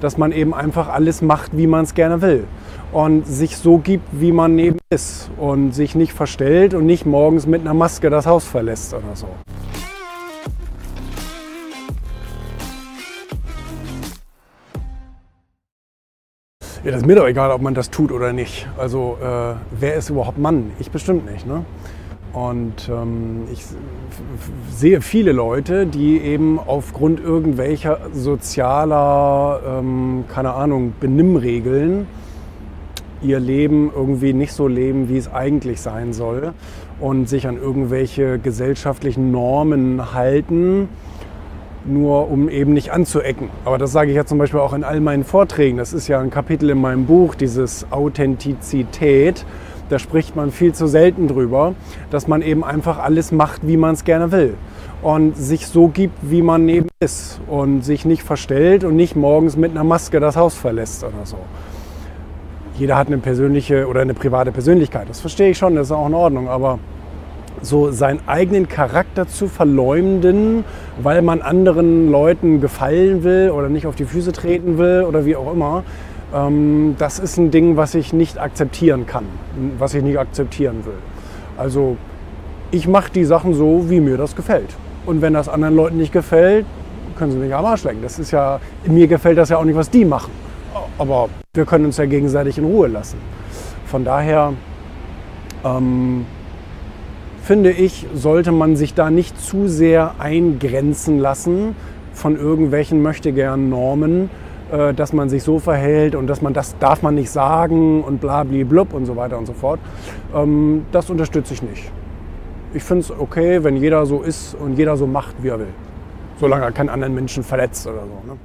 dass man eben einfach alles macht, wie man es gerne will und sich so gibt, wie man neben ist und sich nicht verstellt und nicht morgens mit einer Maske das Haus verlässt oder so. Ja, das ist mir doch egal, ob man das tut oder nicht. Also äh, wer ist überhaupt Mann? Ich bestimmt nicht. Ne? Und ähm, ich sehe viele Leute, die eben aufgrund irgendwelcher sozialer, ähm, keine Ahnung, Benimmregeln ihr Leben irgendwie nicht so leben, wie es eigentlich sein soll und sich an irgendwelche gesellschaftlichen Normen halten, nur um eben nicht anzuecken. Aber das sage ich ja zum Beispiel auch in all meinen Vorträgen. Das ist ja ein Kapitel in meinem Buch, dieses Authentizität da spricht man viel zu selten drüber, dass man eben einfach alles macht, wie man es gerne will. Und sich so gibt, wie man neben ist. Und sich nicht verstellt und nicht morgens mit einer Maske das Haus verlässt oder so. Jeder hat eine persönliche oder eine private Persönlichkeit. Das verstehe ich schon, das ist auch in Ordnung. Aber so seinen eigenen Charakter zu verleumden, weil man anderen Leuten gefallen will oder nicht auf die Füße treten will oder wie auch immer, das ist ein Ding, was ich nicht akzeptieren kann, was ich nicht akzeptieren will. Also ich mache die Sachen so, wie mir das gefällt. Und wenn das anderen Leuten nicht gefällt, können sie mich am Arsch lecken. Das ist ja, mir gefällt das ja auch nicht, was die machen. Aber wir können uns ja gegenseitig in Ruhe lassen. Von daher ähm, finde ich, sollte man sich da nicht zu sehr eingrenzen lassen von irgendwelchen möchtegern Normen, äh, dass man sich so verhält und dass man das darf man nicht sagen und bla blub und so weiter und so fort. Ähm, das unterstütze ich nicht. Ich finde es okay, wenn jeder so ist und jeder so macht, wie er will. Solange er keinen anderen Menschen verletzt oder so. Ne?